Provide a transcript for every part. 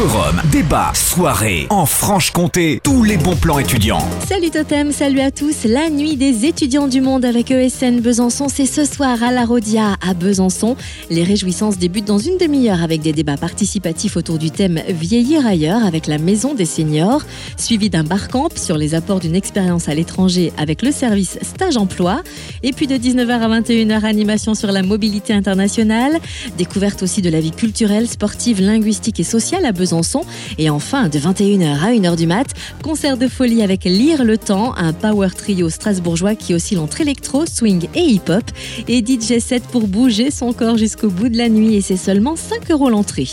Forum, débat, soirée, en Franche-Comté, tous les bons plans étudiants. Salut Totem, salut à tous. La nuit des étudiants du monde avec ESN Besançon, c'est ce soir à la Rodia à Besançon. Les réjouissances débutent dans une demi-heure avec des débats participatifs autour du thème Vieillir ailleurs avec la Maison des Seniors, suivi d'un barcamp sur les apports d'une expérience à l'étranger avec le service Stage Emploi. Et puis de 19h à 21h, animation sur la mobilité internationale, découverte aussi de la vie culturelle, sportive, linguistique et sociale à Besançon. Et enfin, de 21h à 1h du mat, concert de folie avec Lire le temps, un power trio strasbourgeois qui oscille entre électro, swing et hip-hop. Et DJ 7 pour bouger son corps jusqu'au bout de la nuit et c'est seulement 5 euros l'entrée.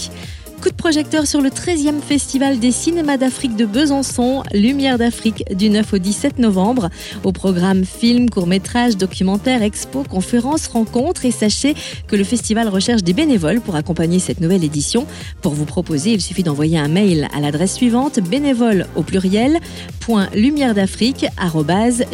Coup de projecteur sur le 13e Festival des cinémas d'Afrique de Besançon, Lumière d'Afrique, du 9 au 17 novembre. Au programme film, court-métrage, documentaire, expo, conférences, rencontres. Et sachez que le festival recherche des bénévoles pour accompagner cette nouvelle édition. Pour vous proposer, il suffit d'envoyer un mail à l'adresse suivante bénévole au pluriel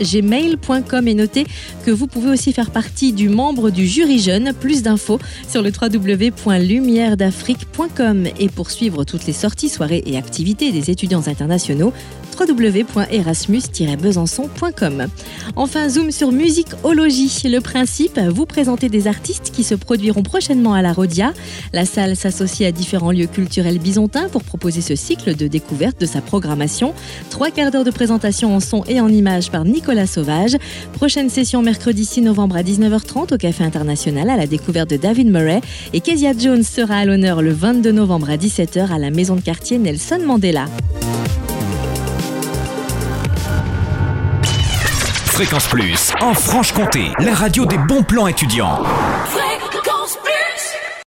gmail.com et notez que vous pouvez aussi faire partie du membre du jury jeune. Plus d'infos sur le www.lumieredafrique.com et pour suivre toutes les sorties, soirées et activités des étudiants internationaux, www.erasmus-besançon.com. Enfin, zoom sur musicologie. Le principe, vous présenter des artistes qui se produiront prochainement à la Rodia. La salle s'associe à différents lieux culturels byzantins pour proposer ce cycle de découverte de sa programmation. Trois quarts d'heure de présentation en son et en images par Nicolas Sauvage. Prochaine session mercredi 6 novembre à 19h30 au Café International à la découverte de David Murray. Et Kezia Jones sera à l'honneur le 22 novembre à 17h à la maison de quartier Nelson Mandela. Fréquence Plus, en Franche-Comté, la radio des bons plans étudiants.